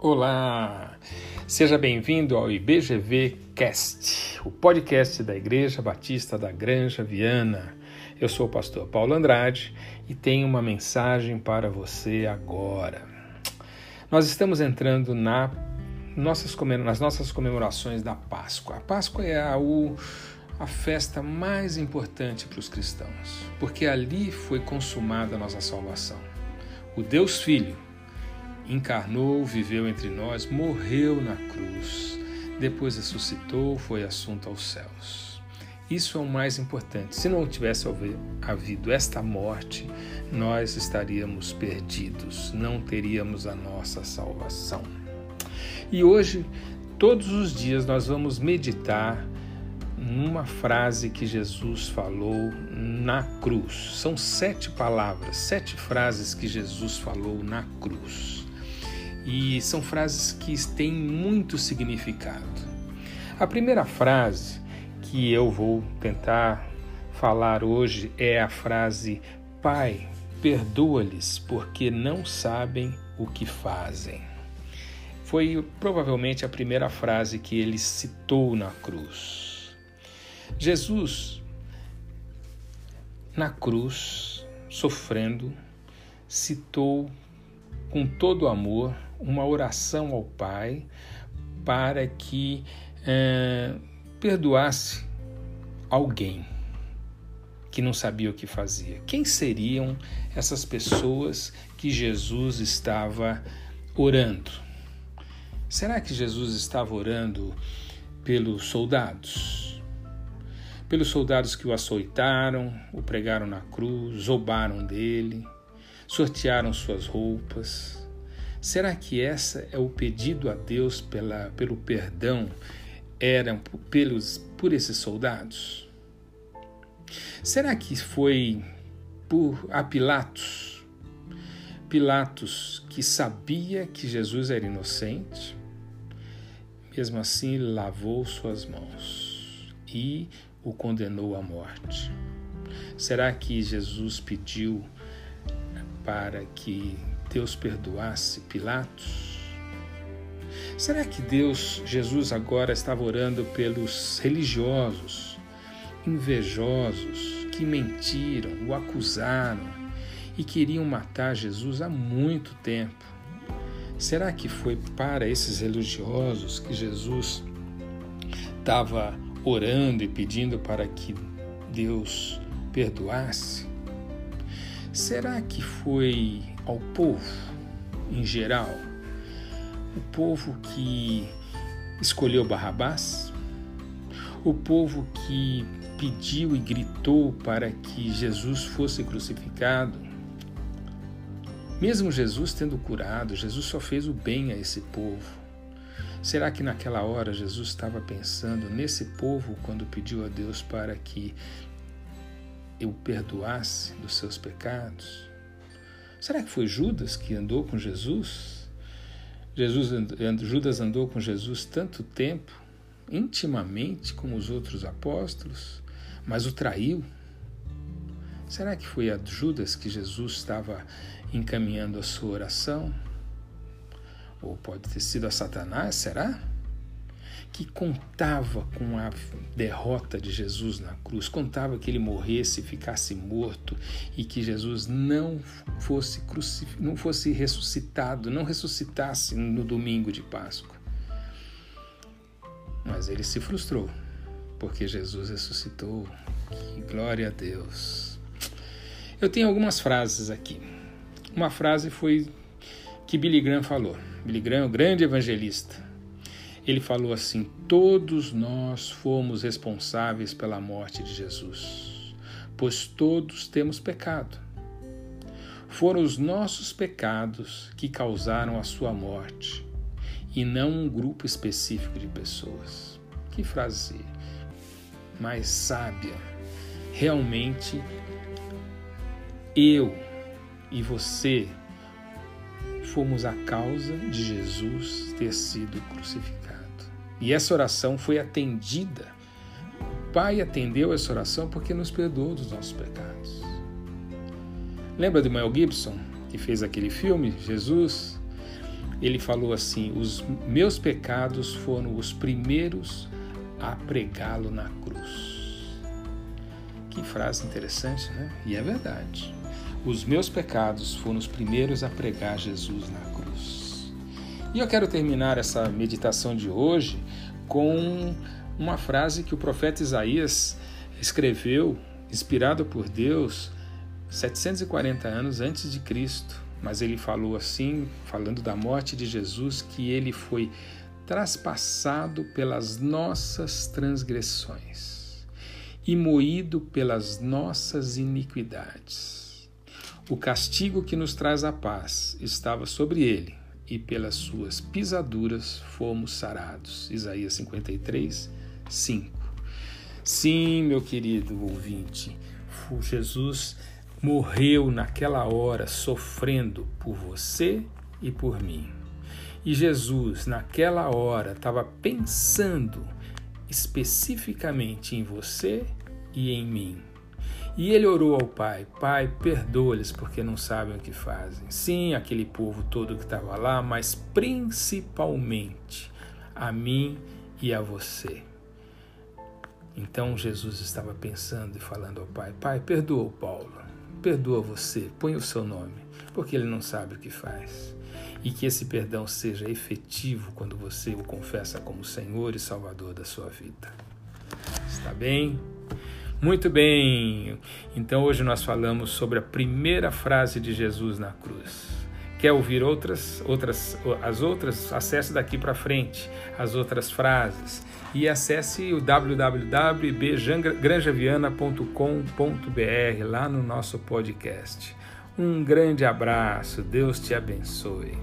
Olá! Seja bem-vindo ao IBGV Cast, o podcast da Igreja Batista da Granja Viana. Eu sou o pastor Paulo Andrade e tenho uma mensagem para você agora. Nós estamos entrando na nossas, nas nossas comemorações da Páscoa. A Páscoa é a, a festa mais importante para os cristãos, porque ali foi consumada a nossa salvação. O Deus Filho encarnou, viveu entre nós, morreu na cruz, depois ressuscitou, foi assunto aos céus. Isso é o mais importante. Se não tivesse havido esta morte, nós estaríamos perdidos, não teríamos a nossa salvação. E hoje, todos os dias, nós vamos meditar numa frase que Jesus falou na cruz. São sete palavras, sete frases que Jesus falou na cruz e são frases que têm muito significado. A primeira frase que eu vou tentar falar hoje é a frase: Pai, perdoa-lhes porque não sabem o que fazem. Foi provavelmente a primeira frase que ele citou na cruz. Jesus, na cruz, sofrendo, citou com todo amor uma oração ao Pai para que é, perdoasse alguém que não sabia o que fazia. Quem seriam essas pessoas que Jesus estava orando? Será que Jesus estava orando pelos soldados? Pelos soldados que o açoitaram, o pregaram na cruz, roubaram dele, sortearam suas roupas, Será que essa é o pedido a Deus pela, pelo perdão eram pelos por esses soldados? Será que foi por a Pilatos? Pilatos que sabia que Jesus era inocente, mesmo assim lavou suas mãos e o condenou à morte. Será que Jesus pediu para que Deus perdoasse Pilatos? Será que Deus, Jesus, agora estava orando pelos religiosos, invejosos, que mentiram, o acusaram e queriam matar Jesus há muito tempo? Será que foi para esses religiosos que Jesus estava orando e pedindo para que Deus perdoasse? Será que foi ao povo em geral, o povo que escolheu Barrabás, o povo que pediu e gritou para que Jesus fosse crucificado. Mesmo Jesus tendo curado, Jesus só fez o bem a esse povo. Será que naquela hora Jesus estava pensando nesse povo quando pediu a Deus para que eu perdoasse dos seus pecados? Será que foi Judas que andou com Jesus? Jesus Judas andou com Jesus tanto tempo, intimamente como os outros apóstolos, mas o traiu. Será que foi a Judas que Jesus estava encaminhando a sua oração? Ou pode ter sido a Satanás, será? Que contava com a derrota de Jesus na cruz, contava que ele morresse, ficasse morto e que Jesus não fosse crucif... não fosse ressuscitado, não ressuscitasse no domingo de Páscoa. Mas ele se frustrou, porque Jesus ressuscitou. Que glória a Deus. Eu tenho algumas frases aqui. Uma frase foi que Billy Graham falou. Billy Graham, o grande evangelista, ele falou assim: Todos nós fomos responsáveis pela morte de Jesus, pois todos temos pecado. Foram os nossos pecados que causaram a sua morte, e não um grupo específico de pessoas. Que frase mais sábia! Realmente, eu e você fomos a causa de Jesus ter sido crucificado. E essa oração foi atendida. O Pai atendeu essa oração porque nos perdoou dos nossos pecados. Lembra de Mel Gibson, que fez aquele filme, Jesus? ele falou assim: Os meus pecados foram os primeiros a pregá-lo na cruz. Que frase interessante, né? E é verdade. Os meus pecados foram os primeiros a pregar Jesus na. E eu quero terminar essa meditação de hoje com uma frase que o profeta Isaías escreveu, inspirado por Deus, 740 anos antes de Cristo. Mas ele falou assim, falando da morte de Jesus, que ele foi traspassado pelas nossas transgressões e moído pelas nossas iniquidades. O castigo que nos traz a paz estava sobre ele, e pelas suas pisaduras fomos sarados. Isaías 53, 5. Sim, meu querido ouvinte, Jesus morreu naquela hora sofrendo por você e por mim. E Jesus, naquela hora, estava pensando especificamente em você e em mim. E ele orou ao Pai: Pai, perdoa-lhes porque não sabem o que fazem. Sim, aquele povo todo que estava lá, mas principalmente a mim e a você. Então Jesus estava pensando e falando ao Pai: Pai, perdoa o Paulo, perdoa você, põe o seu nome, porque ele não sabe o que faz. E que esse perdão seja efetivo quando você o confessa como Senhor e Salvador da sua vida. Está bem? Muito bem. Então hoje nós falamos sobre a primeira frase de Jesus na cruz. Quer ouvir outras, outras, as outras? Acesse daqui para frente as outras frases e acesse o www.granjaviana.com.br lá no nosso podcast. Um grande abraço, Deus te abençoe.